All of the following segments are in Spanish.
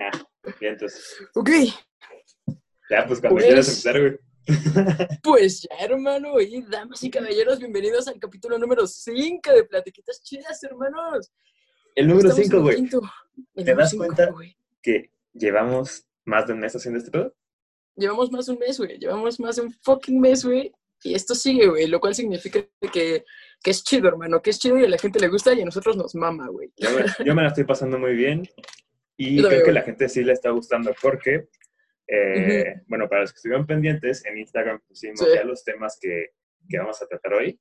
Ah, bien, entonces. Ok, Ya, pues cuando Pues- quieras empezar, güey. pues ya, hermano, y damas y caballeros, bienvenidos al capítulo número 5 de Platiquitas Chidas, hermanos. El número Estamos en 5, el güey. ¿Te das cinco, cuenta? güey. Que llevamos más de un mes haciendo este pedo. Llevamos más de un mes, güey. Llevamos más de un fucking mes, güey. Y esto sigue, güey, lo cual significa que, que es chido, hermano, que es chido y a la gente le gusta y a nosotros nos mama, güey. Yo yo me la estoy pasando muy bien. Y creo que la gente sí le está gustando porque, eh, bueno, para los que estuvieron pendientes, en Instagram pusimos Sí. ya los temas que, que vamos a tratar hoy.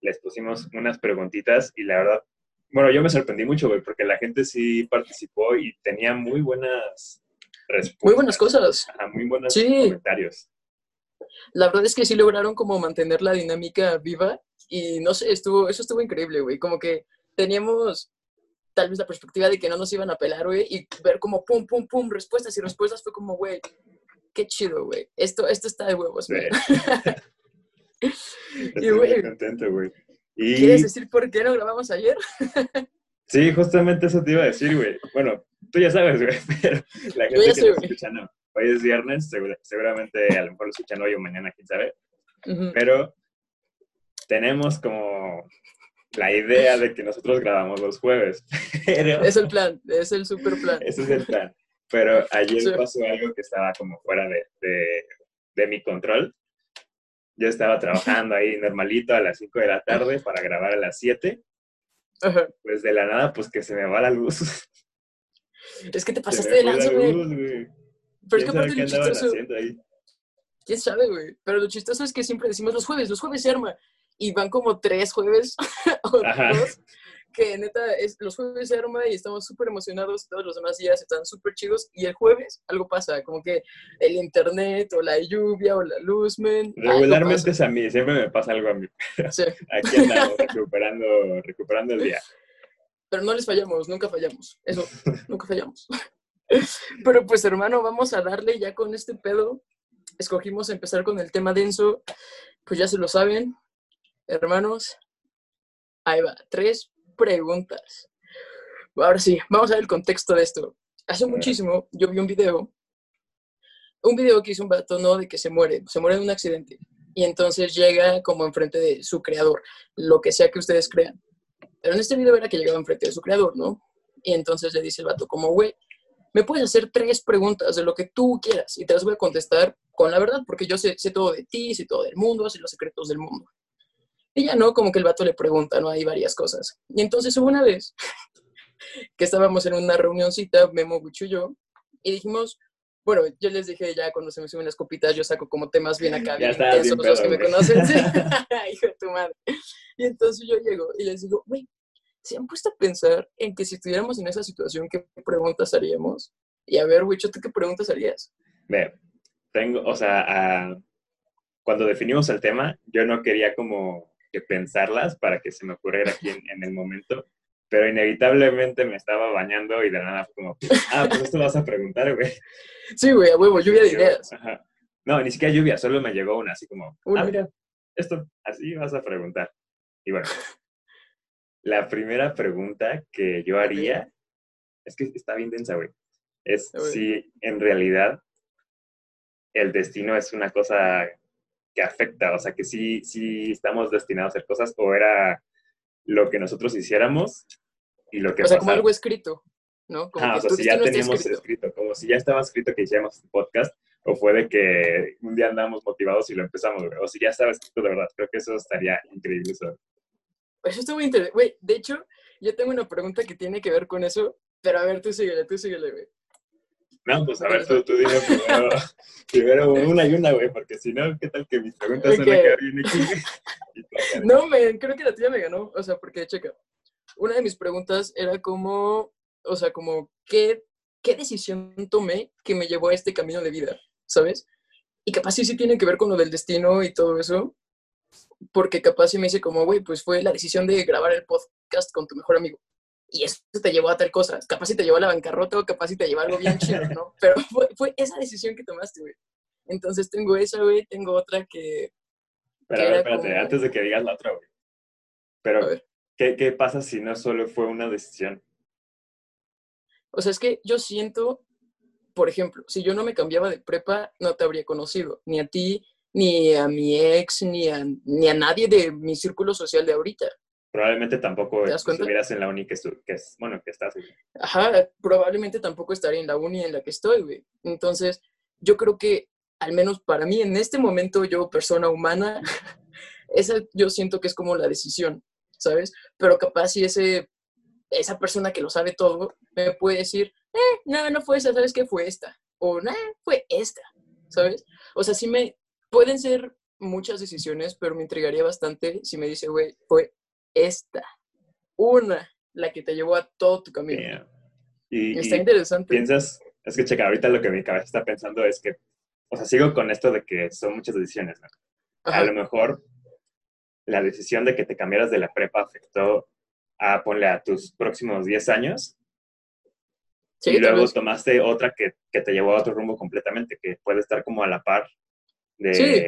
Les pusimos unas preguntitas y la verdad, bueno, yo me sorprendí mucho, güey, porque la gente sí participó y tenía muy buenas respuestas. Muy buenas cosas. Ajá, muy buenos Sí. comentarios. La verdad es que sí lograron como mantener la dinámica viva y no sé, estuvo, eso estuvo increíble, güey. Como que teníamos tal vez la perspectiva de que no nos iban a pelar, güey, y ver como pum, pum, pum, respuestas y respuestas fue como, güey, qué chido, güey. Esto, esto está de huevos, güey. Estoy güey, contento, güey. Y ¿Quieres decir por qué no grabamos ayer? sí, justamente eso te iba a decir, güey. Bueno, tú ya sabes, güey, pero la gente que sé, nos escucha no. Hoy es viernes, segura- seguramente a lo mejor lo escuchan hoy o mañana, quién sabe. Pero tenemos como la idea de que nosotros grabamos los jueves. Pero Es el plan, es el super plan. ese es el plan. Pero ayer Sí. pasó algo que estaba como fuera de, de, de mi control. Yo estaba trabajando ahí normalito a las 5 de la tarde para grabar a las 7. Ajá. Pues de la nada, pues que se me va la luz. Es que te pasaste de lanza, güey. luz, güey. Pero es que ¿Quién sabe aparte lo chistoso, quién sabe, güey. Pero lo chistoso es que siempre decimos los jueves, los jueves se arma. Y van como tres jueves o dos que neta, es, los jueves se arma y estamos súper emocionados, todos los demás días están súper chidos, y el jueves algo pasa, como que el internet, o la lluvia, o la luz, men. Regularmente es a mí, siempre me pasa algo a mí. Sí, Aquí andamos recuperando, recuperando el día. pero no les fallamos, nunca fallamos, eso, nunca fallamos. Pero pues hermano, vamos a darle ya con este pedo, escogimos empezar con el tema denso, pues ya se lo saben, hermanos, ahí va, tres preguntas. Ahora sí, vamos a ver el contexto de esto. Hace muchísimo yo vi un video, un video que hizo un vato, ¿no? De que se muere, se muere en un accidente. Y entonces llega como enfrente de su creador, lo que sea que ustedes crean. Pero en este video era que llegaba enfrente de su creador, ¿no? Y entonces le dice el vato, como, güey, me puedes hacer tres preguntas de lo que tú quieras y te las voy a contestar con la verdad, porque yo sé, sé todo de ti, sé todo del mundo, sé los secretos del mundo. Ya no, como que el vato le pregunta, ¿no? Hay varias cosas. Y entonces hubo una vez que estábamos en una reunioncita, Memo, Gucho y yo, y dijimos, bueno, yo les dije ya cuando se me suben las copitas, yo saco como temas bien acá, Ya bien intensos, los que me güey. conocen. sí. Hijo de tu madre. Y entonces yo llego y les digo, güey, ¿se han puesto a pensar en que si estuviéramos en esa situación, qué preguntas haríamos? Y a ver, Wicho, ¿tú qué preguntas harías? Ve, tengo, o sea, ah, cuando definimos el tema, yo no quería como que pensarlas para que se me ocurriera aquí en, en el momento, pero inevitablemente me estaba bañando y de nada fue como, ah, pues esto vas a preguntar, güey. Sí, güey, a huevo, lluvia de ideas. Ajá. No, ni siquiera lluvia, solo me llegó una así como, Una. ah, mira, esto, así vas a preguntar. Y bueno, la primera pregunta que yo haría, es que está bien densa, güey, es si en realidad el destino es una cosa que afecta, o sea, que sí, sí estamos destinados a hacer cosas o era lo que nosotros hiciéramos y lo que O sea, como algo escrito, ¿no? Como Ah, que o sea, si ya teníamos escrito. escrito. como si ya estaba escrito que hiciéramos este podcast, o fue de que un día andamos motivados y lo empezamos, güey, o si ya estaba escrito de verdad. Creo que eso estaría increíble. Eso. Eso está muy interesante. Güey, de hecho, yo tengo una pregunta que tiene que ver con eso, pero a ver, tú síguele, tú síguele, güey. No, pues a ver, tú, tú dime primero, primero una y una, güey, porque si no, ¿qué tal que mis preguntas van a Ok. quedar bien aquí? No, men, creo que la tuya me ganó. O sea, porque, checa, una de mis preguntas era como, o sea, como, ¿qué, qué decisión tomé que me llevó a este camino de vida? ¿Sabes? Y capaz sí, sí tiene que ver con lo del destino y todo eso, porque capaz sí me dice como, güey, pues fue la decisión de grabar el podcast con tu mejor amigo. Y eso te llevó a tal cosa. Capaz sí te llevó a la bancarrota o capaz sí te llevó a algo bien chido, ¿no? Pero fue, fue esa decisión que tomaste, güey. Entonces tengo esa, güey, tengo otra que... Pero que a ver, espérate, como- antes de que digas la otra, güey. Pero. ¿qué, ¿qué pasa si no solo fue una decisión? O sea, es que yo siento, por ejemplo, si yo no me cambiaba de prepa, no te habría conocido, ni a ti, ni a mi ex, ni a, ni a nadie de mi círculo social de ahorita. Probablemente tampoco estuvieras en la uni que, que es, bueno, que estás. güey. Ajá, probablemente tampoco estaría en la uni en la que estoy, güey. Entonces, yo creo que, al menos para mí, en este momento, yo, persona humana, esa yo siento que es como la decisión, ¿sabes? Pero capaz si ese, esa persona que lo sabe todo me puede decir, eh, no, no fue esa, ¿sabes qué? Fue esta. O, no, fue esta, ¿sabes? O sea, sí me, pueden ser muchas decisiones, pero me intrigaría bastante si me dice, güey, fue esta, una, la que te llevó a todo tu camino. Yeah. Y, Está y interesante. piensas, es que checa, ahorita lo que mi cabeza está pensando es que, o sea, sigo con esto de que son muchas decisiones, ¿no? A lo mejor la decisión de que te cambiaras de la prepa afectó a, ponle, a tus próximos 10 años Sí, y luego tomaste otra que, que te llevó a otro rumbo completamente, que puede estar como a la par de, Sí.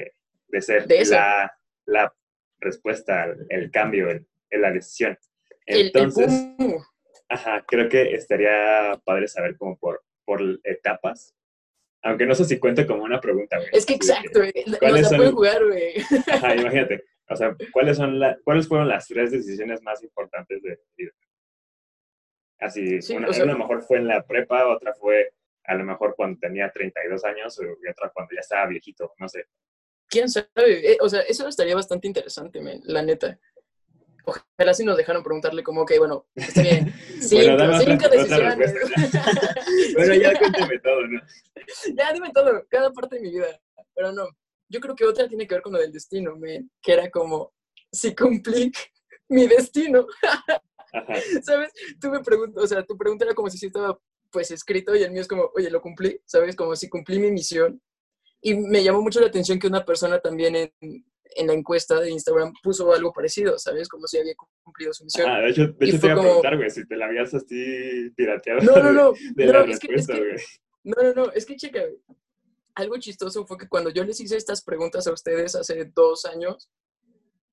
de ser De la, la respuesta, al- el cambio, el, en la decisión. El- el Entonces, ajá, creo que estaría padre saber como por, por etapas, aunque no sé si cuenta como una pregunta. güey, Es que exacto, güey. ¿cuáles la son- pueden jugar, güey. Ajá, imagínate. O sea, ¿cuáles, son la, ¿cuáles fueron las tres decisiones más importantes de tu vida? Así, Sí, una, o sea- una a lo mejor fue en la prepa, otra fue a lo mejor cuando tenía 32 años y otra cuando ya estaba viejito, no sé. ¿Quién sabe? Eh, o sea, eso estaría bastante interesante, la neta. Ojalá si nos dejaron preguntarle como que, bueno, está bien. Cinco, Bueno, cinco otra decisiones. bueno, ya cuéntame todo, ¿no? ya, dime todo, cada parte de mi vida. Pero no, yo creo que otra tiene que ver con lo del destino, que era como, si cumplí mi destino, Ajá. ¿sabes? Tú me preguntas, o sea, tu pregunta era como si sí estaba, pues, escrito y el mío es como, oye, lo cumplí, ¿sabes? Como si cumplí mi misión. Y me llamó mucho la atención que una persona también en, en la encuesta de Instagram puso algo parecido, ¿sabes? Como si había cumplido su misión. Ah, de hecho, de hecho te iba a como- preguntar, güey, si te la habías así pirateado No, no, no, de, de no, la es que- es respuesta, que- güey. no, no, no, es que checa, güey. algo chistoso fue que cuando yo les hice estas preguntas a ustedes hace dos años,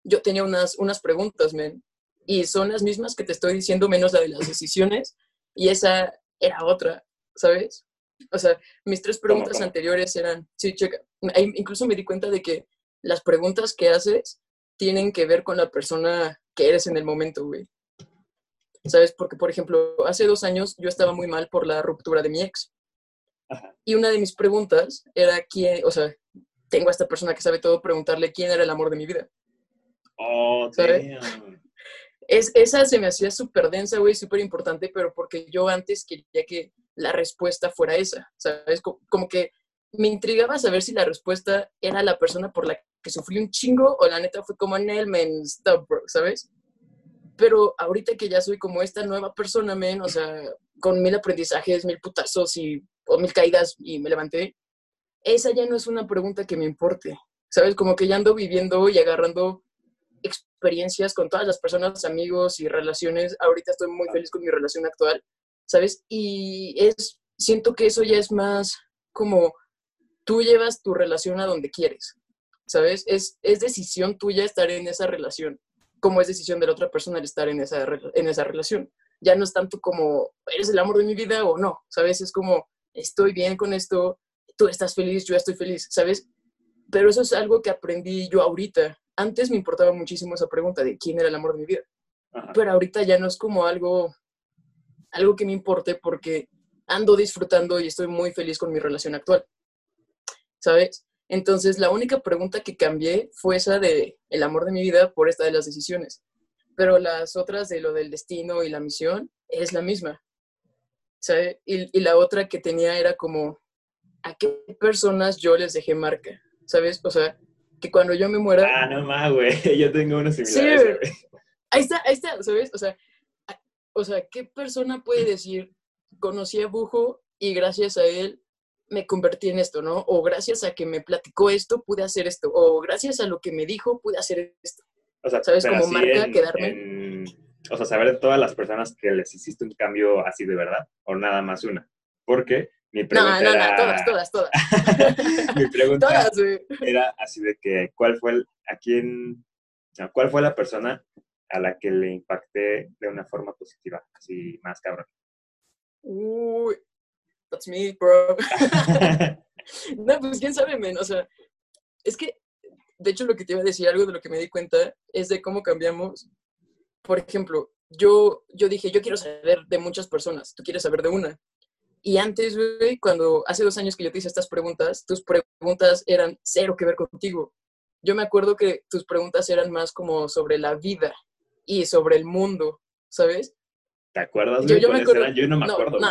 yo tenía unas, unas preguntas, men, y son las mismas que te estoy diciendo, menos la de las decisiones, y esa era otra, ¿sabes? O sea, mis tres preguntas cómo? anteriores eran, sí, checa, incluso me di cuenta de que las preguntas que haces tienen que ver con la persona que eres en el momento, güey. ¿Sabes? Porque, por ejemplo, hace dos años yo estaba muy mal por la ruptura de mi ex. Ajá. Y una de mis preguntas era quién, o sea, tengo a esta persona que sabe todo, preguntarle quién era el amor de mi vida. Oh, ¿Sabes? damn. Es, esa se me hacía súper densa, güey, súper importante, pero porque yo antes quería que la respuesta fuera esa, ¿sabes? Co- Como que me intrigaba saber si la respuesta era la persona por la que sufrí un chingo o la neta fue como, Nel, man, stop, bro, ¿sabes? Pero ahorita que ya soy como esta nueva persona, men, o sea, con mil aprendizajes, mil putazos y, o mil caídas y me levanté, esa ya no es una pregunta que me importe, ¿sabes? Como que ya ando viviendo y agarrando experiencias con todas las personas, amigos y relaciones. Ahorita estoy muy feliz con mi relación actual, ¿sabes? Y es, siento que eso ya es más como tú llevas tu relación a donde quieres, ¿sabes? Es, es decisión tuya estar en esa relación, como es decisión de la otra persona el estar en esa, en esa relación. Ya no es tanto como, eres el amor de mi vida o no, ¿sabes? Es como, estoy bien con esto, tú estás feliz, yo estoy feliz, ¿sabes? Pero eso es algo que aprendí yo ahorita. Antes me importaba muchísimo esa pregunta de quién era el amor de mi vida, Ajá. pero ahorita ya no es como algo, algo que me importe porque ando disfrutando y estoy muy feliz con mi relación actual, ¿sabes? Entonces la única pregunta que cambié fue esa de el amor de mi vida por esta de las decisiones, pero las otras de lo del destino y la misión es la misma, ¿sabes? Y, y la otra que tenía era como, ¿a qué personas yo les dejé marca? ¿Sabes? O sea, que cuando yo me muera... Ah, no más, güey. Yo tengo uno similar Sí. Ahí está, ahí está, ¿sabes? O sea, o sea, ¿qué persona puede decir, conocí a Bujo y gracias a él me convertí en esto, ¿no? O gracias a que me platicó esto, pude hacer esto. O gracias a lo que me dijo, pude hacer esto. O sea, ¿Sabes? Como marca, en- quedarme. en- o sea, saber de todas las personas que les hiciste un cambio así de verdad, o nada más una. Porque mi No, pregunta no, no, era... todas, todas, todas. mi pregunta Todas, era así de que, ¿cuál fue el, a quién, no, cuál fue la persona a la que le impacté de una forma positiva, así más cabrón? Uy, that's me, bro. no, pues quién sabe, men. O sea, es que, de hecho, lo que te iba a decir, algo de lo que me di cuenta, es de cómo cambiamos. Por ejemplo, yo, yo dije, yo quiero saber de muchas personas, tú quieres saber de una. Y antes, güey, cuando hace dos años que yo te hice estas preguntas, tus preguntas eran cero que ver contigo. Yo me acuerdo que tus preguntas eran más como sobre la vida y sobre el mundo, ¿sabes? ¿Te acuerdas? Yo, yo, me acuerdo, Yo no me acuerdo, no.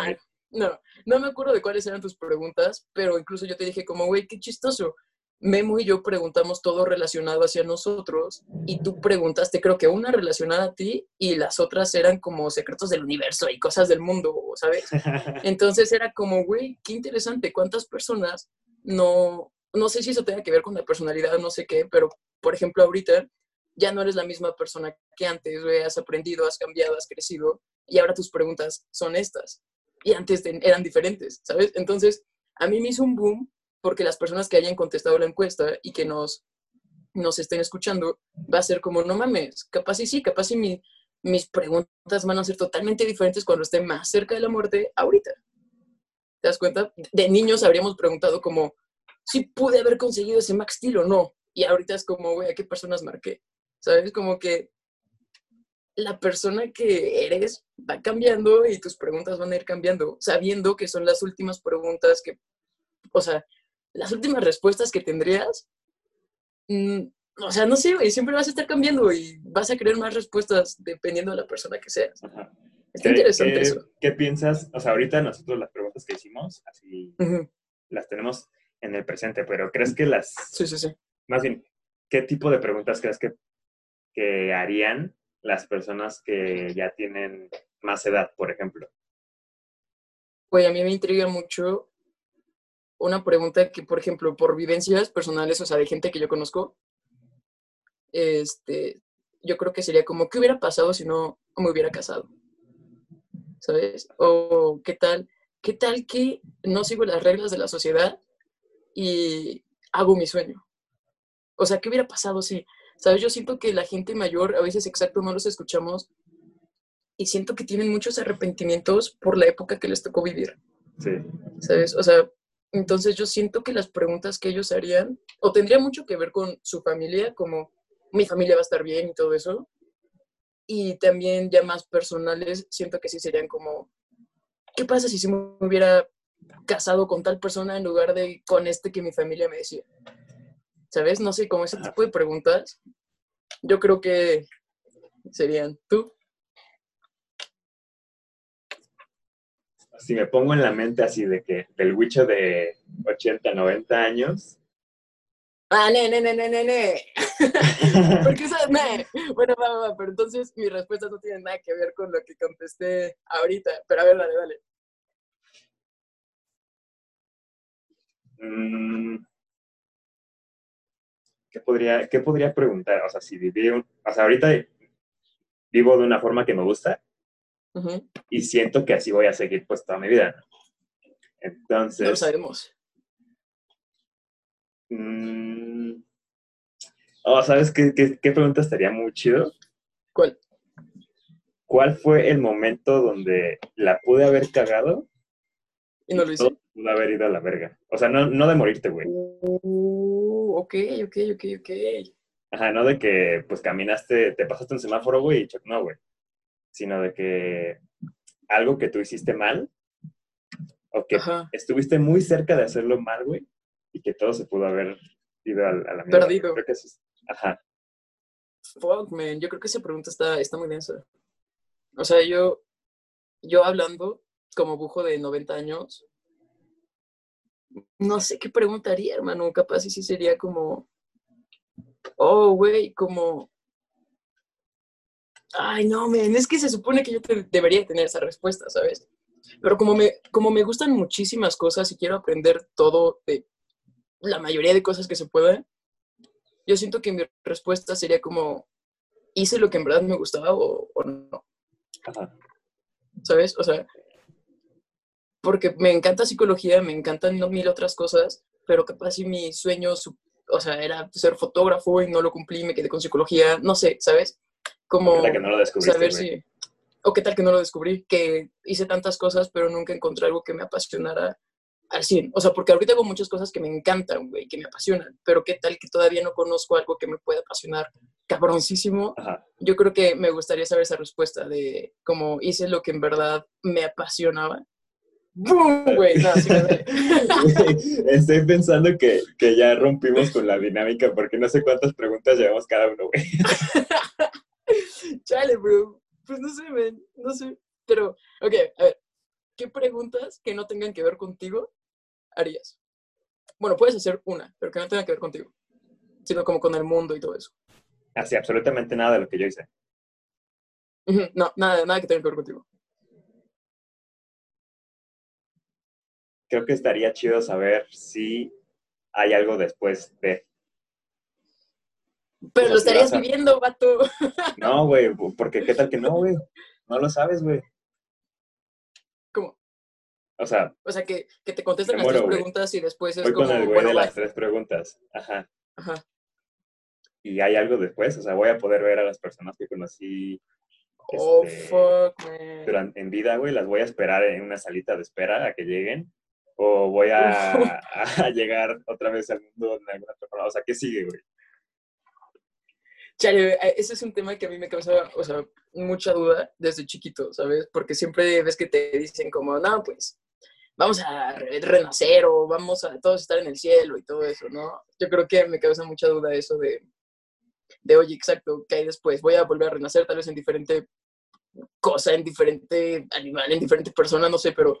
No, no me acuerdo de cuáles eran tus preguntas, pero incluso yo te dije como, güey, qué chistoso. Memo y yo preguntamos todo relacionado hacia nosotros y tú preguntaste, creo que una relacionada a ti y las otras eran como secretos del universo y cosas del mundo, ¿sabes? Entonces era como, güey, qué interesante, cuántas personas no, no sé si eso tenga que ver con la personalidad, no sé qué, pero por ejemplo ahorita ya no eres la misma persona que antes, güey, has aprendido, has cambiado, has crecido y ahora tus preguntas son estas y antes eran diferentes, ¿sabes? Entonces a mí me hizo un boom porque las personas que hayan contestado la encuesta y que nos, nos estén escuchando, va a ser como, no mames, capaz y sí, capaz y mi, mis preguntas van a ser totalmente diferentes cuando esté más cerca de la muerte ahorita. ¿Te das cuenta? De niños habríamos preguntado como, si pude haber conseguido ese Max Steel o no. Y ahorita es como, güey, ¿a qué personas marqué? ¿Sabes? Como que la persona que eres va cambiando y tus preguntas van a ir cambiando, sabiendo que son las últimas preguntas que, o sea, las últimas respuestas que tendrías, mm, o sea, no sé, güey, siempre vas a estar cambiando y vas a querer más respuestas dependiendo de la persona que seas. Ajá. Está ¿Qué- interesante qué- eso. ¿Qué piensas? O sea, ahorita nosotros las preguntas que hicimos, así las tenemos en el presente, pero ¿crees que las, Sí, sí, sí. más bien, qué tipo de preguntas crees que, que harían las personas que ya tienen más edad, por ejemplo? Güey, a mí me intriga mucho una pregunta que, por ejemplo, por vivencias personales, o sea, de gente que yo conozco, este, yo creo que sería como, ¿qué hubiera pasado si no me hubiera casado? ¿Sabes? O qué tal, qué tal que no sigo las reglas de la sociedad y hago mi sueño. O sea, ¿qué hubiera pasado si, sabes? Yo siento que la gente mayor, a veces exacto, no los escuchamos y siento que tienen muchos arrepentimientos por la época que les tocó vivir. Sí. ¿sabes? O sea, entonces yo siento que las preguntas que ellos harían, o tendría mucho que ver con su familia, como mi familia va a estar bien y todo eso, y también ya más personales, siento que sí serían como, ¿qué pasa si se me hubiera casado con tal persona en lugar de con este que mi familia me decía? ¿Sabes? No sé, como ese tipo de preguntas, yo creo que serían tú. Si me pongo en la mente así de que del Witcher de 80, 90 años, Ah, ne, ne, ne, ne, ne, ne. Porque esa, ne. Bueno, va, va, va, pero entonces mis respuestas no tienen nada que ver con lo que contesté ahorita. Pero a ver, dale, dale. mm, ¿qué podría, qué podría preguntar? O sea, si viví un, o sea, ahorita vivo de una forma que me gusta y siento que así voy a seguir pues toda mi vida. ¿no? No lo Entonces, sabemos. mm, oh, ¿sabes qué, qué, qué pregunta estaría muy chido? ¿Cuál? ¿Cuál fue el momento donde la pude haber cagado Y no lo hice. pudo haber ido a la verga? O sea, no, no de morirte, güey. Uh, ok, ok, ok, ok. Ajá, no de que pues caminaste, te pasaste un semáforo, güey, y no, güey. Sino de que algo que tú hiciste mal o que Ajá. estuviste muy cerca de hacerlo mal, güey, y que todo se pudo haber ido a, a la mierda. Perdido. Creo que eso es- Ajá. Fuck, man. Yo creo que esa pregunta está, está muy densa. O sea, yo, yo hablando como bujo de 90 años, no sé qué preguntaría, hermano. Capaz y sí sería como, oh, güey, como, ay, no, men, es que se supone que yo te- debería tener esa respuesta, ¿sabes? Pero como me, como me gustan muchísimas cosas y quiero aprender todo de la mayoría de cosas que se pueda, yo siento que mi respuesta sería como, ¿hice lo que en verdad me gustaba o, o no? Ajá. ¿Sabes? O sea, porque me encanta psicología, me encantan mil otras cosas, pero capaz si mi sueño, su- o sea, era ser fotógrafo y no lo cumplí, me quedé con psicología, no sé, ¿sabes? Como que no lo saber si... o qué tal que no lo descubrí, que hice tantas cosas, pero nunca encontré algo que me apasionara al 100. O sea, porque ahorita hago muchas cosas que me encantan, güey, que me apasionan, pero qué tal que todavía no conozco algo que me pueda apasionar cabroncísimo. Ajá. Yo creo que me gustaría saber esa respuesta de cómo hice lo que en verdad me apasionaba. ¡Bum! Güey, no, sí me. Estoy pensando que, que ya rompimos con la dinámica porque no sé cuántas preguntas llevamos cada uno, güey. Chale, bro. Pues no sé, man. No sé. Pero, ok, a ver. ¿Qué preguntas que no tengan que ver contigo harías? Bueno, puedes hacer una, pero que no tenga que ver contigo. Sino como con el mundo y todo eso. Así, absolutamente nada de lo que yo hice. No, nada, nada que tenga que ver contigo. Creo que estaría chido saber si hay algo después de... Pero sea, lo estarías a- viviendo, vato. No, güey, porque qué tal que no, güey. No lo sabes, güey. ¿Cómo? O sea, O sea, que, que te contestan las tres preguntas y después es voy como, con el güey bueno, de las tres preguntas. Ajá. Ajá. Y hay algo después, o sea, voy a poder ver a las personas que conocí Oh, este, fuck, man. duran- en vida, güey, las voy a esperar en una salita de espera a que lleguen. O voy a, a llegar otra vez al mundo en alguna otra forma. O sea, ¿qué sigue, güey? Chale, eh, ese es un tema que a mí me causaba, o sea, mucha duda desde chiquito, ¿sabes? Porque siempre ves que te dicen como, no, pues, vamos a re- renacer o vamos a todos estar en el cielo y todo eso, ¿no? Yo creo que me causa mucha duda eso de, de oye, exacto, ¿qué hay después? Voy a volver a renacer tal vez en diferente cosa, en diferente animal, en diferente persona, no sé, pero,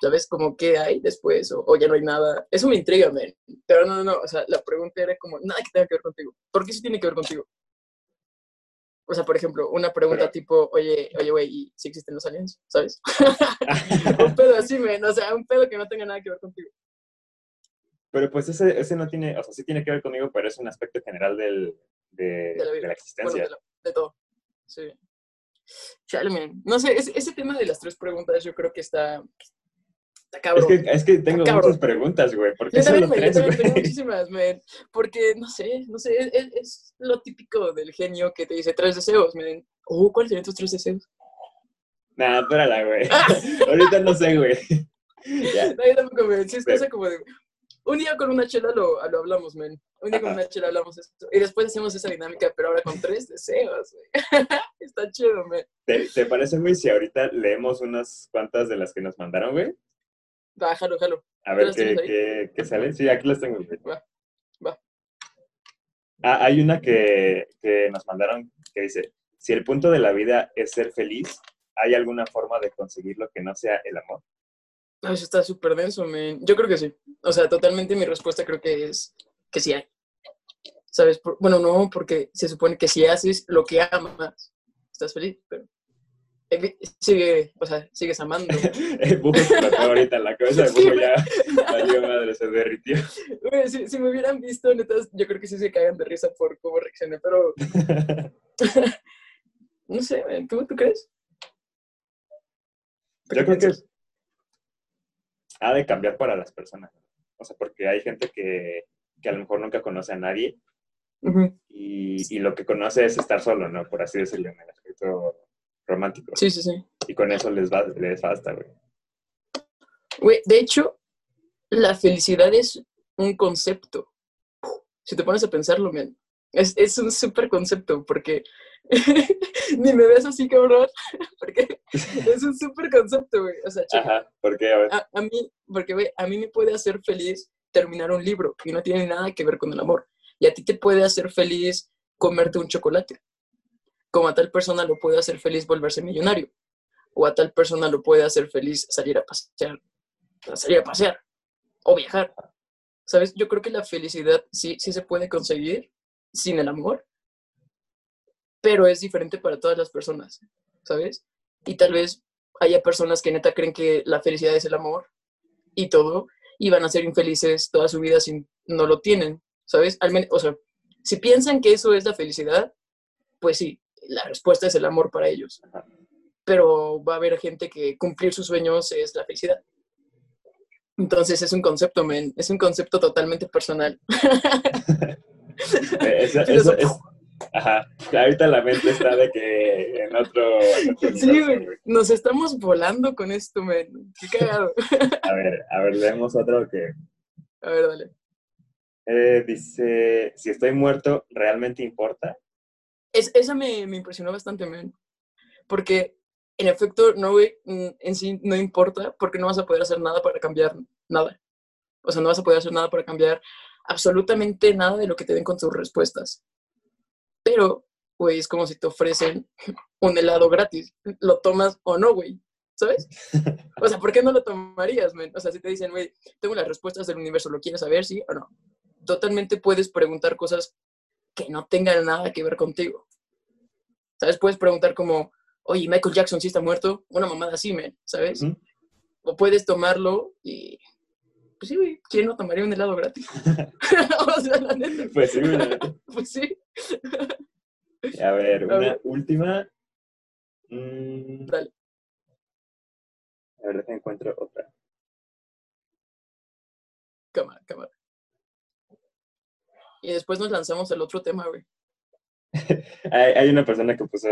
¿sabes? Como, ¿qué hay después? O, o ya no hay nada. Eso me intriga, man. Pero no, no, no, o sea, la pregunta era como, nada que tenga que ver contigo. ¿Por qué sí tiene que ver contigo? O sea, por ejemplo, una pregunta Pero- tipo, oye, oye, güey, ¿y si existen los aliens? ¿Sabes? un pedo así, men, o sea, un pedo que no tenga nada que ver contigo. Pero pues ese, ese no tiene, o sea, sí tiene que ver conmigo, pero es un aspecto general del, de, De la de vida. la existencia. Bueno, de, la- de todo. Sí. Chale, men. No sé, ese, ese tema de las tres preguntas yo creo que está, está es, que, es que tengo muchas preguntas, güey. ¿Por qué Yo también, tengo muchísimas. Porque, no sé, no sé, es, es- lo típico del genio que te dice tres deseos, men. Oh, ¿cuáles serían tus tres deseos? Nah, espérala, güey. Ahorita no sé, güey. No, yo tampoco. Sí, es cosa como de... Un día con una chela lo, lo hablamos, men. Un día con una chela hablamos esto. Y después hacemos esa dinámica, pero ahora con tres deseos, güey. Está chido, men. ¿Te, te parece, güey, si ahorita leemos unas cuantas de las que nos mandaron, güey? Va, jalo, jalo. A ver qué, qué, qué sale. Sí, aquí las tengo. Va, va. Ah, hay una que, que nos mandaron que dice, si el punto de la vida es ser feliz, ¿hay alguna forma de conseguir lo que no sea el amor? Eso está súper denso, men. Yo creo que sí. O sea, totalmente mi respuesta creo que es que sí hay. ¿Sabes? Por- bueno, no, porque se supone que si haces lo que amas, estás feliz, pero sigue, o sea, sigues amando. El explotó ahorita en la cabeza de bufo ya valió madre, se derritió. Si, si me hubieran visto, netas, yo creo que sí se cagan de risa por cómo reaccioné, pero no sé, ¿tú, tú crees? ¿Tú Yo creo que ha de cambiar para las personas. O sea, porque hay gente que, que a lo mejor nunca conoce a nadie y, y lo que conoce es estar solo, ¿no? Por así decirlo, en el aspecto romántico. Sí, sí, sí. Y con eso les, va, les basta, güey. Güey, de hecho, la felicidad es un concepto. Si te pones a pensarlo, es, es un súper concepto, porque ni me ves así, cabrón, porque es un súper concepto, güey. O sea, checa, Ajá, porque, a ver, a, a mí, porque, güey, a mí me puede hacer feliz terminar un libro y no tiene nada que ver con el amor. Y a ti te puede hacer feliz comerte un chocolate. Como a tal persona lo puede hacer feliz volverse millonario. O a tal persona lo puede hacer feliz salir a pasear. Salir a pasear. O viajar. ¿Sabes? Yo creo que la felicidad sí, sí se puede conseguir sin el amor. Pero es diferente para todas las personas. ¿Sabes? Y tal vez haya personas que neta creen que la felicidad es el amor y todo, y van a ser infelices toda su vida si no lo tienen, ¿sabes? Al menos, o sea, si piensan que eso es la felicidad, pues sí, la respuesta es el amor para ellos. Pero va a haber gente que cumplir sus sueños es la felicidad. Entonces es un concepto, men, es un concepto totalmente personal. eh, eso, es, Ajá, ahorita la mente está de que en otro... en otro Sí. Nos estamos volando con esto, men. Qué cagado. A ver, a ver, leemos otro que A ver, dale. eh, dice, si estoy muerto, ¿realmente importa? Es, esa me, me impresionó bastante, men. Porque, en efecto, no, güey, mm, en sí no importa porque no vas a poder hacer nada para cambiar nada. O sea, no vas a poder hacer nada para cambiar absolutamente nada de lo que te den con tus respuestas. Pero, güey, es como si te ofrecen un helado gratis. ¿Lo tomas o no, güey? ¿Sabes? O sea, ¿por qué no lo tomarías, men? O sea, si te dicen, güey, tengo las respuestas del universo, ¿lo quieres saber, sí o no? Totalmente puedes preguntar cosas que no tengan nada que ver contigo. ¿Sabes? Puedes preguntar como, oye, Michael Jackson sí está muerto, una mamada así, men, ¿sabes? O puedes tomarlo y, pues sí, güey, ¿quién no tomaría un helado gratis? o sea, la neta, Pues sí, güey. pues sí. A ver, A una ver. última. Mm, Dale. a ver, encuentro otra. Cámara, cámara. Y después nos lanzamos al otro tema, güey. Hay, hay una persona que puso,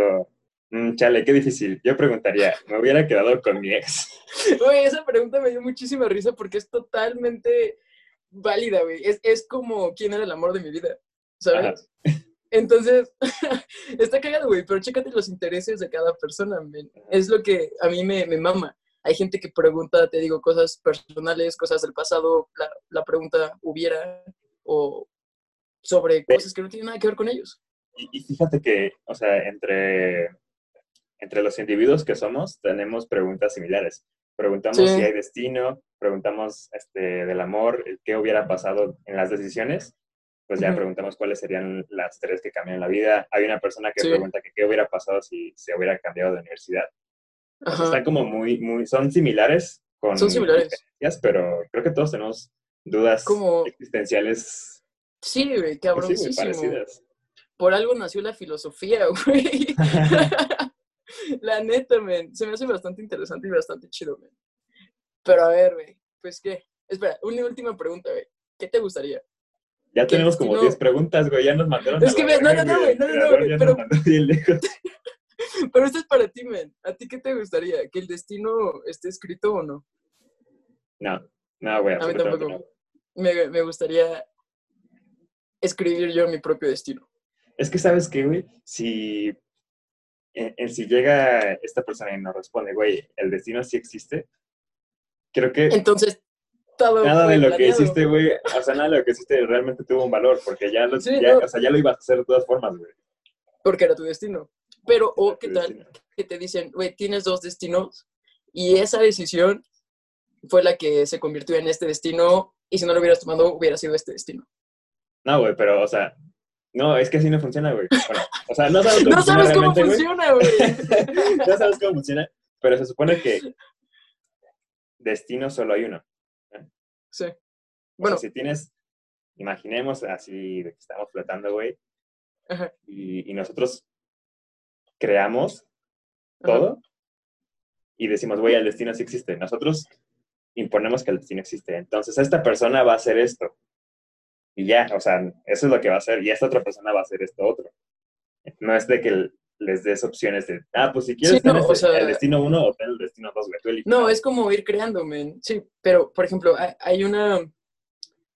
"Mm, chale, qué difícil. Yo preguntaría, ¿me hubiera quedado con mi ex? Güey, esa pregunta me dio muchísima risa porque es totalmente válida, güey. Es, es como quién era el amor de mi vida, ¿sabes? Entonces, está cagado, güey, pero chécate los intereses de cada persona, men. Es lo que a mí me, me mama. Hay gente que pregunta, te digo, cosas personales, cosas del pasado, la, la pregunta hubiera, o sobre cosas que no tienen nada que ver con ellos. Y, y fíjate que, o sea, entre, entre los individuos que somos, tenemos preguntas similares. Preguntamos Sí. si hay destino, preguntamos este, del amor, qué hubiera pasado en las decisiones, pues ya Ujú. preguntamos cuáles serían las tres que cambian la vida. Hay una persona que Sí. pregunta que qué hubiera pasado si se hubiera cambiado de universidad. Están como muy, muy, son similares con Son similares. pero creo que todos tenemos dudas Como- existenciales Sí, güey, sí, muy cabroncísimo. parecidas. Por algo nació la filosofía, güey. la neta, men. Se me hace bastante interesante y bastante chido, men. Pero a ver, güey. Pues qué. Espera, una última pregunta, güey. ¿Qué te gustaría? Ya tenemos como destino- 10 preguntas, güey, ya nos mandaron. Es que no, no, no, güey, no, no, no, güey, pero-. Pero esto es para ti, men. ¿A ti qué te gustaría? ¿Que el destino esté escrito o no? No, no, güey, A mí tampoco. no. Me, me gustaría escribir yo mi propio destino. Es que, ¿sabes qué, güey? Si, en, en si llega esta persona y nos responde, güey, el destino sí existe, creo que Entonces, todo nada de lo que hiciste, güey, o sea, nada de lo que hiciste realmente tuvo un valor, porque ya lo, Sí, ya, no. o sea, ya lo ibas a hacer de todas formas, güey. Porque era tu destino. Pero, o qué tal destino. que te dicen, güey, tienes dos destinos y esa decisión fue la que se convirtió en este destino y si no lo hubieras tomado hubiera sido este destino. No, güey, pero, o sea, no, es que así no funciona, güey. Bueno, o sea, no sabes cómo No funciona sabes cómo funciona, güey. no sabes cómo funciona, pero se supone que destino solo hay uno. sí. O Bueno, sea, si tienes, imaginemos así de que estamos flotando, güey, Ajá. y, y nosotros creamos ajá. todo y decimos, güey, el destino sí existe. Nosotros imponemos que el destino existe. Entonces, esta persona va a hacer esto. Y ya, o sea, eso es lo que va a hacer. Y esta otra persona va a hacer esto otro. No es de que les des opciones de, ah, pues si quieres Sí, no, tener o sea- el destino 1 o el destino 2, güey. No, es como ir creando, men. Sí, pero, por ejemplo, hay- una,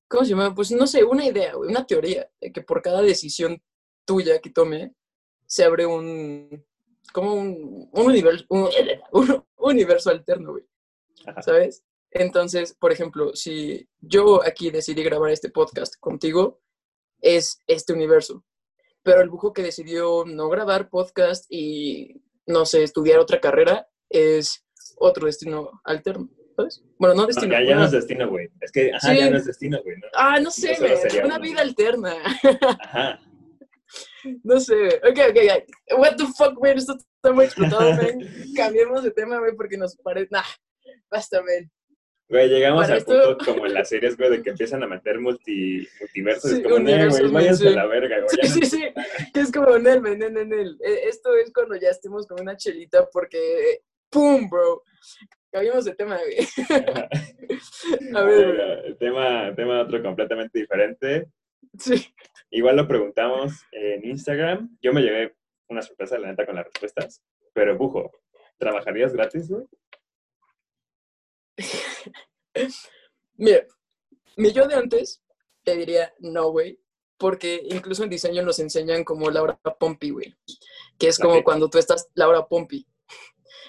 ¿cómo se llama? Pues no sé, una idea, una teoría de que por cada decisión tuya que tome, se abre un, como un, un universo, un, un universo alterno, güey. Ajá. ¿Sabes? Entonces, por ejemplo, si yo aquí decidí grabar este podcast contigo, es este universo. Pero el bujo que decidió no grabar podcast y, no sé, estudiar otra carrera es otro destino alterno, ¿sabes? Bueno, no No, destino. ya, ya no es destino, güey. Es que, ajá, Sí. ya no es destino, güey. ¿no? Ah, no sé, güey, una vida alterna. Ajá. No sé, ok, ok, ok. What the fuck, güey, esto está muy explotado, man. Cambiemos de tema, güey, porque nos parece... Nah, basta, man. Güey, llegamos al punto como en las series, güey, de que empiezan a meter multi, multiversos. Sí, es como, güey, váyanse a la verga, güey. Sí, sí, sí. Que es como Nel, Nel, Nel. Eh, Esto es cuando ya estemos con una chelita porque... ¡Pum, bro! Cambiamos de tema, güey. A ver, güey. Tema, tema otro completamente diferente. Sí. igual lo preguntamos en Instagram. Yo me llevé una sorpresa, la neta, con las respuestas. Pero, Bujo, ¿trabajarías gratis, güey? Mira, mi yo de antes te diría no, güey. Porque incluso en diseño nos enseñan como Laura Pompi, güey. Que es como cuando tú estás, Laura Pompi.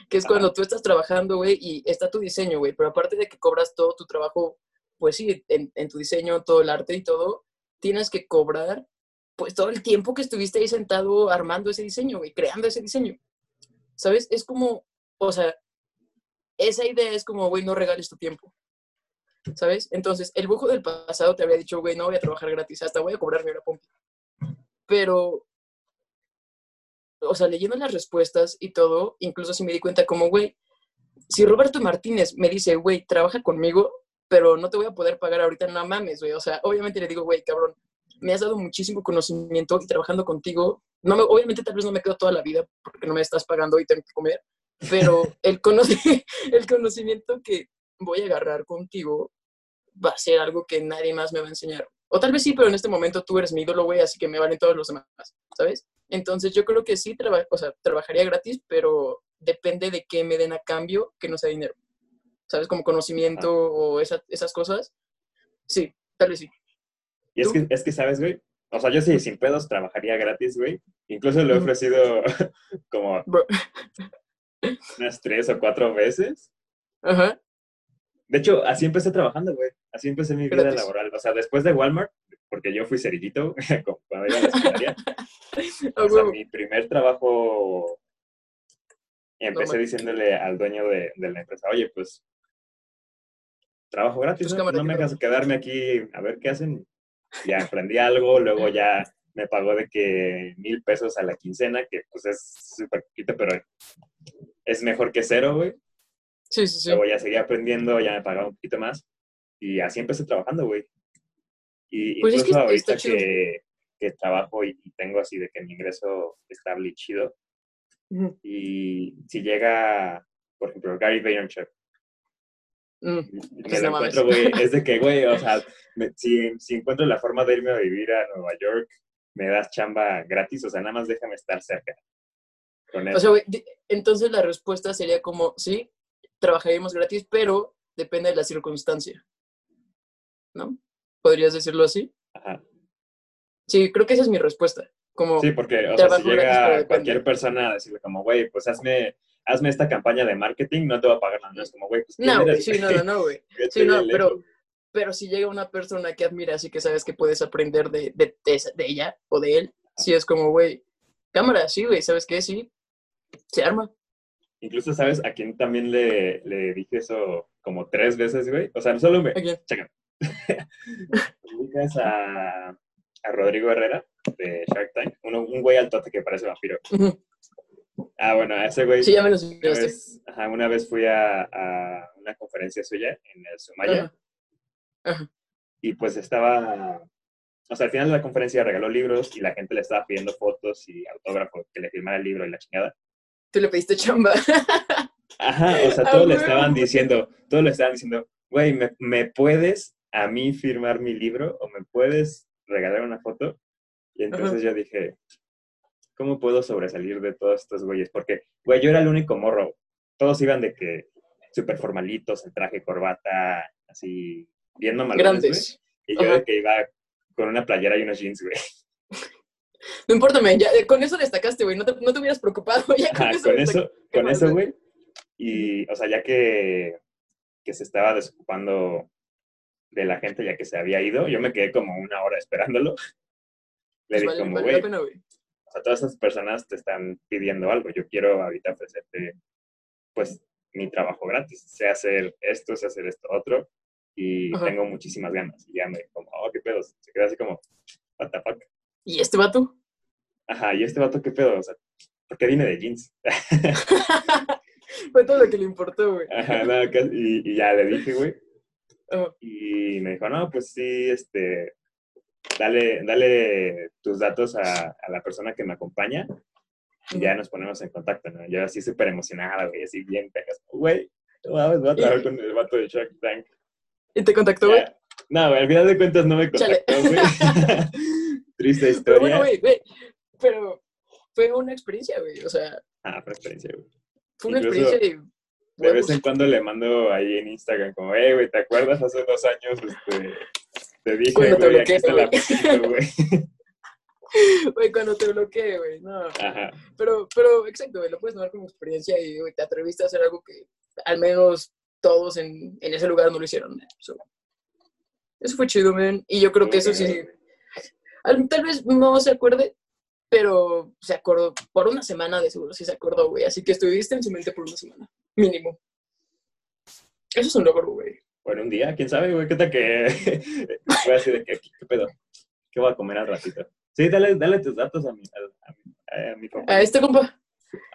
Que es cuando tú estás trabajando, güey, y está tu diseño, güey. Pero aparte de que cobras todo tu trabajo, pues sí, en, en tu diseño, todo el arte y todo, tienes que cobrar, pues todo el tiempo que estuviste ahí sentado armando ese diseño, güey, creando ese diseño. ¿Sabes? Es como, o sea, esa idea es como, güey, no regales tu tiempo. ¿Sabes? Entonces, el bujo del pasado te habría dicho, güey, no voy a trabajar gratis, hasta voy a cobrar mi hora. Pero, o sea, leyendo las respuestas y todo, incluso si me di cuenta como, güey, si Roberto Martínez me dice, güey, trabaja conmigo, pero no te voy a poder pagar ahorita, no mames, güey. O sea, obviamente le digo, güey, cabrón, me has dado muchísimo conocimiento y trabajando contigo, no me, obviamente tal vez no me quedo toda la vida porque no me estás pagando y tengo que comer, pero el, el conocimiento que voy a agarrar contigo va a ser algo que nadie más me va a enseñar. O tal vez sí, pero en este momento tú eres mi ídolo, güey, así que me valen todos los demás, ¿sabes? Entonces yo creo que sí, traba- o sea, trabajaría gratis, pero depende de qué me den a cambio que no sea dinero. ¿Sabes? Como conocimiento o esa- esas cosas. Sí, tal vez sí. Y es que, es que, ¿sabes, güey? O sea, yo sí, sin pedos, trabajaría gratis, güey. Incluso lo he ofrecido como Bro. unas tres o cuatro veces. Ajá. De hecho, así empecé trabajando, güey. Así empecé mi vida laboral. O sea, después de Walmart, porque yo fui cerillito cuando iba a la secundaria. O sea, mi primer trabajo, empecé diciéndole al dueño de, de la empresa, oye, pues, trabajo gratis, Pues, ¿no? no me ¿qué hagas quedarme aquí a ver qué hacen. Ya aprendí algo, luego ya me pagó de que mil pesos a la quincena, que pues es súper poquito, pero es mejor que cero, güey. Sí, sí, sí. Luego ya seguí aprendiendo, ya me pagaba un poquito más. Y así empecé trabajando, güey. Y Pues es que incluso ahorita que, que trabajo y, y tengo así de que mi ingreso estable y chido. Ujú. Y si llega, por ejemplo, Gary Vaynerchuk, Mm, me Pues lo no encuentro, güey, es de que, güey, o sea, me- si, si encuentro la forma de irme a vivir a Nueva York, me das chamba gratis, o sea, nada más déjame estar cerca. Con O sea, güey, entonces la respuesta sería como, sí, trabajaríamos gratis, pero depende de la circunstancia. ¿No? ¿Podrías decirlo así? Ajá. Sí, creo que esa es mi respuesta. Como, Sí, porque, o sea, si llega cualquier persona a decirle como, güey, pues hazme, hazme esta campaña de marketing, no te voy a pagar nada. No es como, güey, pues ¿quién no, güey, sí, no, no, no, güey. Sí, no, pero, pero si llega una persona que admiras y que sabes que puedes aprender de, de, de de ella o de él, sí es como, güey, cámara, sí, güey, ¿sabes qué? Sí, se arma. Incluso, ¿sabes? A quien también le, le dije eso como tres veces, güey. O sea, no solo me... ¿A quién? ubicas a, a Rodrigo Herrera de Shark Tank, uno, un güey altote que parece vampiro. Ah, bueno, a ese güey. Sí, ya me lo una, vez, ajá, una vez fui a, a una conferencia suya en el Sumaya Ajá. Ajá. y pues estaba, o sea, al final de la conferencia regaló libros y la gente le estaba pidiendo fotos y autógrafos, que le firmara el libro y la chingada. Tú le pediste chamba. Ajá, o sea, A todo le estaban diciendo, todo le estaban diciendo, güey, ¿me, me puedes a mí firmar mi libro o me puedes regalar una foto? Y entonces yo dije, ¿cómo puedo sobresalir de todos estos güeyes? Porque, güey, yo era el único morro. Todos iban de que súper formalitos, el traje, corbata, así, bien mamalones, güey. Grandes. Y yo Ajá. de que iba con una playera y unos jeans, güey. No importa, men, ya, eh, con eso destacaste, güey. No te, no te hubieras preocupado. Ya con Ajá, eso con eso, con más, eso, güey? Y, o sea, ya que, que se estaba desocupando de la gente, ya que se había ido, yo me quedé como una hora esperándolo. Le Pues dije vale, como, vale güey, güey. o sea, todas esas personas te están pidiendo algo. Yo quiero ahorita ofrecerte, pues, mi trabajo gratis. Sé hacer esto, sé hacer esto otro. Y Ajá. tengo muchísimas ganas. Y ya me como, oh, qué pedo. Se quedó así como, what the fuck. ¿Y este vato? Ajá, y este vato, qué pedo. O sea, ¿por qué viene de jeans? Fue todo lo que le importó, güey. Ajá, que- y, y ya le dije, güey. Y me dijo, no, pues sí, este, dale, dale tus datos a, a la persona que me acompaña y ya nos ponemos en contacto, ¿no? Yo así súper emocionada, güey, así bien pegas. Güey, no voy a trabajar con el vato de Shark Tank. ¿Y te contactó, güey? No, güey, al final de cuentas no me contactó, güey. Triste Pero historia. bueno, güey, güey, pero fue una experiencia, güey, o sea, Ah, fue experiencia, güey. fue una Incluso, experiencia de... De vez en cuando le mando ahí en Instagram como, hey, güey, ¿te acuerdas hace dos años? Este, te dije, Cuando te güey, aquí bloqueé, está la güey. fotito, güey. Güey, cuando te bloqueé, güey, no. Ajá. Pero, pero, exacto, güey, lo puedes tomar como experiencia y, güey, te atreviste a hacer algo que al menos todos en, en ese lugar no lo hicieron. So, eso fue chido, man. Y yo creo que eso sí, al- tal vez no se acuerde, pero se acordó, por una semana de seguro sí se acordó, güey. Así que estuviste en su mente por una semana, mínimo. Eso es un logro, güey. Bueno, un día, quién sabe, güey, qué tal que fue así de que, ¿qué pedo? ¿Qué voy a comer al ratito? Sí, dale, dale tus datos a mi, a, a mi, a mi papá. A este compa.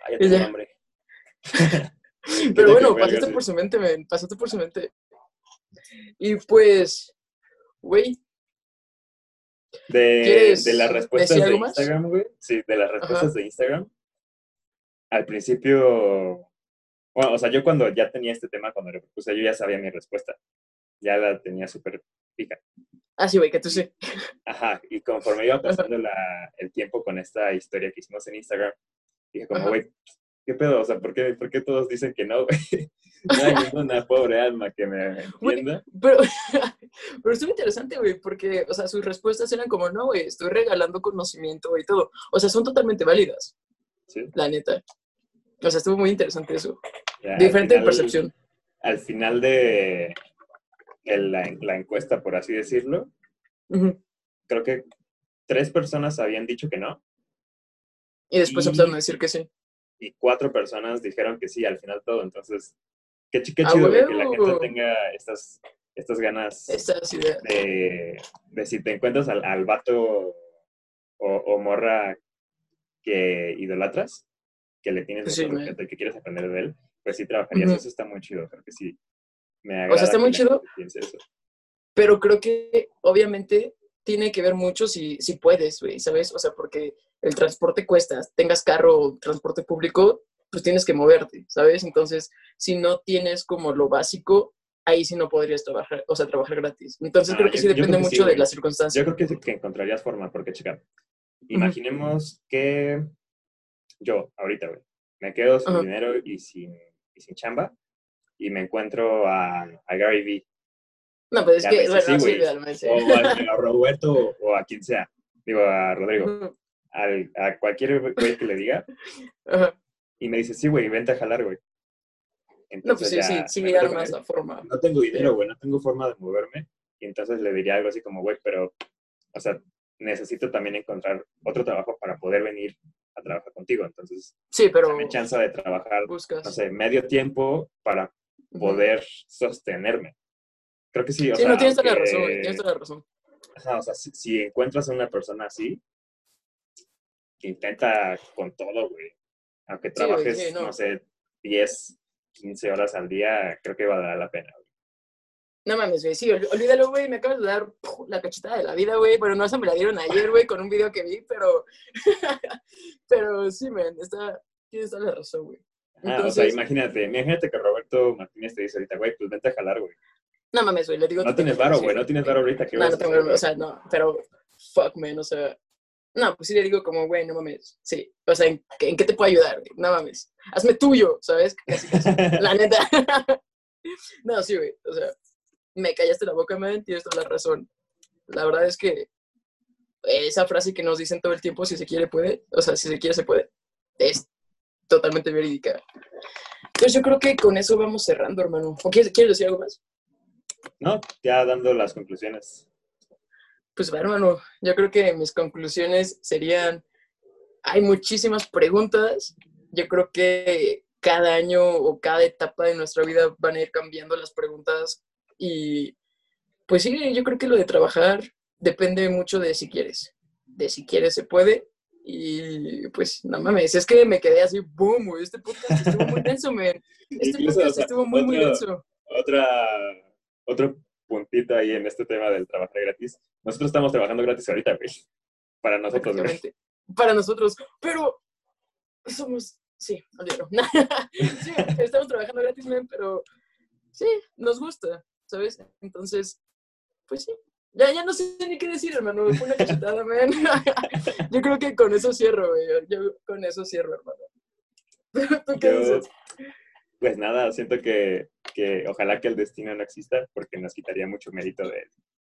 Ah, ya tengo hambre. Pero bueno, voy pasaste por su mente, man. Pasaste por su mente. Y pues, güey, De, ¿Quieres de las respuestas de? Instagram, güey. Sí, de las respuestas Ajá. de Instagram. Al principio, bueno, o sea, yo cuando ya tenía este tema, cuando le propuse, yo ya sabía mi respuesta. Ya la tenía súper fija. ah, sí, güey, que tú sí. Ajá, y conforme iba pasando la- el tiempo con esta historia que hicimos en Instagram, dije como, güey, ¿qué pedo? O sea, ¿por qué, por qué todos dicen que no, güey? No hay ninguna pobre alma que me entienda. Pero, pero estuvo interesante, güey, porque, o sea, sus respuestas eran como, no, güey, estoy regalando conocimiento y todo. O sea, son totalmente válidas, Sí, la neta. O sea, estuvo muy interesante eso. ya, Diferente final- percepción. Al final de el- la, la encuesta, por así decirlo, creo que tres personas habían dicho que no Y después Y- empezaron a decir que sí. Y cuatro personas dijeron que sí al final todo. Entonces, qué, qué ¡A chido que la gente tenga estas, estas ganas Estas ideas. de, de si te encuentras al, al vato o, o morra que idolatras, que le tienes Sí, man. respeto y que quieres aprender de él, pues sí trabajarías. Eso está muy chido, creo que sí. Me O sea, está que muy chido. eso. Pero creo que, obviamente, tiene que ver mucho si, si puedes, güey, ¿sabes? O sea, porque el transporte cuesta. Tengas carro o transporte público, pues tienes que moverte, ¿sabes? Entonces, si no tienes como lo básico, ahí sí no podrías trabajar, o sea, trabajar gratis. Entonces, Ah, creo que yo- sí depende sí, mucho de las circunstancias. Yo creo que, que encontrarías forma, porque, chica, imaginemos que yo, ahorita, güey, me quedo sin dinero y sin, y sin chamba y me encuentro a, a Gary Vee No, pues es Ya que, bueno, sí, sí, o a, a Roberto o a quien sea, digo, a Rodrigo. Al- a cualquier güey que le diga Ajá. y me dice, sí, güey, vente a jalar, güey. No, pues sí, sí, ya sí, me con armas él. la forma. No tengo dinero, güey, no tengo forma de moverme y entonces le diría algo así como, güey, pero, o sea, necesito también encontrar otro trabajo para poder venir a trabajar contigo. Entonces, Sí, pero dame chance de trabajar, buscas. no sé, medio tiempo para poder sostenerme. Creo que sí, o Sí, sea, no, tienes toda la aunque- razón, güey, tienes toda la razón. Ajá, o sea, si, si encuentras a una persona así, intenta con todo, güey. Aunque Sí, trabajes, sí, no. no. sé, 10, 15 horas al día, creo que valdrá la pena. güey. No mames, güey, sí, ol- olvídalo, güey, me acabas de dar puf, la cachetada de la vida, güey, pero no esa me la dieron ayer, güey, con un video que vi, pero, pero sí, men, está, tienes toda la razón, güey. Ajá, o sea, Entonces- imagínate, imagínate que Roberto Martínez te dice ahorita, güey, pues vente a jalar, güey. No mames, güey, le digo... No tienes varo, sí, güey, no tienes varo ahorita. ¿qué No, no tengo, o sea, no, pero, fuck, man, o sea, no, pues sí le digo como, güey, no mames, sí, o sea, ¿en, qué- en qué te puedo ayudar, güey? No mames, hazme tuyo, ¿sabes? Casi, casi. La neta. no, sí, güey. O sea, me callaste la boca, man. Tienes toda la razón. La verdad es que esa frase que nos dicen todo el tiempo, si se quiere, puede. O sea, si se quiere, se puede. Es totalmente verídica. Entonces yo creo que con eso vamos cerrando, hermano. ¿O quieres, quieres decir algo más? No, ya dando las conclusiones. Pues hermano. Yo creo que mis conclusiones serían, hay muchísimas preguntas. Yo creo que cada año o cada etapa de nuestra vida van a ir cambiando las preguntas y pues sí, yo creo que lo de trabajar depende mucho de si quieres. De si quieres se puede y pues no mames, es que me quedé así, boom, güey, este podcast estuvo muy denso, man. Este Incluso, podcast o sea, estuvo muy, muy denso. Otra, otro puntito ahí en este tema del trabajar gratis. Nosotros estamos trabajando gratis ahorita, güey. Para nosotros, güey. Para nosotros, pero somos, sí, olvídalo. sí, estamos trabajando gratis, men, pero sí, nos gusta, ¿sabes? Entonces, pues sí, Ya, ya no sé ni qué decir, hermano. Me fue una cachetada, man. Yo creo que con eso cierro, güey. Yo con eso cierro, hermano. ¿Tú qué Yo, dices? Pues nada, siento que, que ojalá que el destino no exista porque nos quitaría mucho mérito de...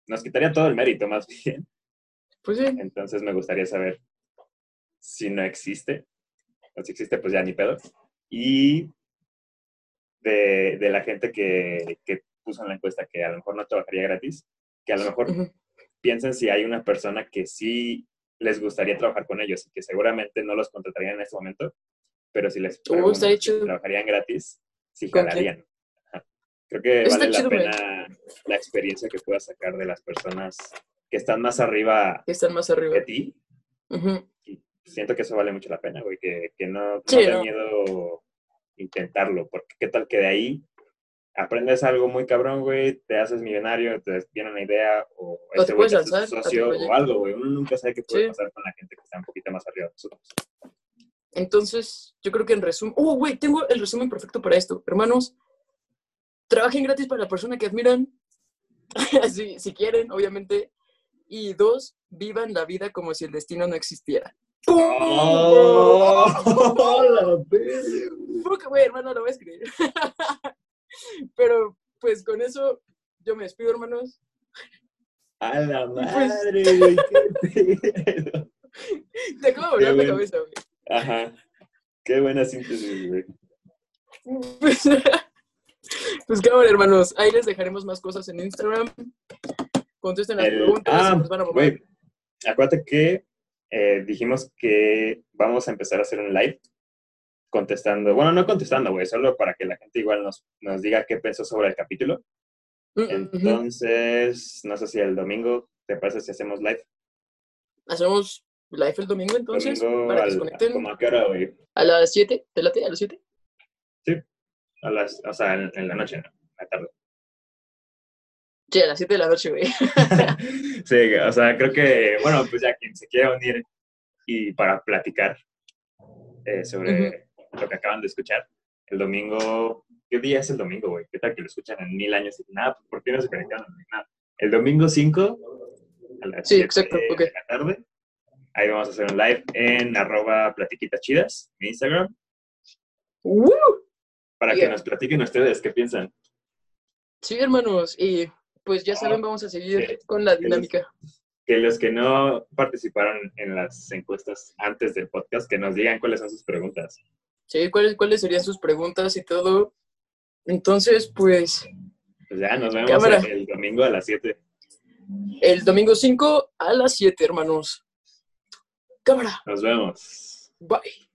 Nos quitaría todo el mérito más bien. Pues sí. Entonces me gustaría saber si no existe. O si existe, pues ya ni pedo. Y de, de la gente que, que puso en la encuesta que a lo mejor no trabajaría gratis, que a lo mejor piensen si hay una persona que sí les gustaría trabajar con ellos y que seguramente no los contratarían en este momento, pero si les Uh, si trabajarían gratis, sí jalarían. Creo que Está vale la chido, pena la experiencia que puedas sacar de las personas que están más arriba Que están más arriba. de ti. Y siento que eso vale mucho la pena, güey, que, que no, Sí, miedo intentarlo, porque qué tal que de ahí aprendes algo muy cabrón, güey, te haces millonario, te viene una idea, o te este güey socio, o algo, güey. Uno nunca sabe qué puede Sí. pasar con la gente que está un poquito más arriba de nosotros. Entonces, yo creo que en resumen. Oh, güey, tengo el resumen perfecto para esto. Hermanos, trabajen gratis para la persona que admiran. si, si quieren, obviamente. Y dos, vivan la vida como si el destino no existiera. ¡Oh! verga. Fuck, güey, hermano, lo voy a escribir. Pero, pues con eso, yo me despido, hermanos. A la Pues- madre, güey, qué pedo. Te acabo de volar la cabeza, güey. Ajá. Qué buena síntesis, güey. Pues, pues cámara, hermanos. Ahí les dejaremos más cosas en Instagram. Contesten las El- preguntas. ah, nos van a güey, acuérdate que eh, dijimos que vamos a empezar a hacer un live contestando, bueno, no contestando, güey, solo para que la gente igual nos, nos diga qué pensó sobre el capítulo. Mm. Entonces, no sé si el domingo, ¿te parece si hacemos live? Hacemos live el domingo entonces. domingo, para que se al, conecten ¿como a qué hora, a las 7. ¿Te late? ¿A las 7? A las, o sea, en, en la noche, ¿no? En la tarde. Sí, a las 7 de la noche, güey. sí, o sea, creo que, bueno, pues ya quien se quiera unir y para platicar eh, sobre lo que acaban de escuchar, el domingo, ¿qué día es el domingo, güey? ¿Qué tal que lo escuchan en mil años y nada? ¿Por qué no se conectaron? Nada. El domingo 5 a las Sí, 7 exacto, de la tarde. Ahí vamos a hacer un live en arroba platiquitas chidas, en Instagram, ¡Uh! para que nos platiquen ustedes qué piensan. Sí, hermanos. Y pues ya saben, vamos a seguir sí. con la dinámica. Que los que no participaron en las encuestas antes del podcast, que nos digan cuáles son sus preguntas. Sí, ¿cuáles, cuáles serían sus preguntas y todo? Entonces, pues Pues ya, nos vemos Cámara. el domingo a las 7. el domingo 5 a las 7, hermanos. Cámara. Nos vemos. Bye.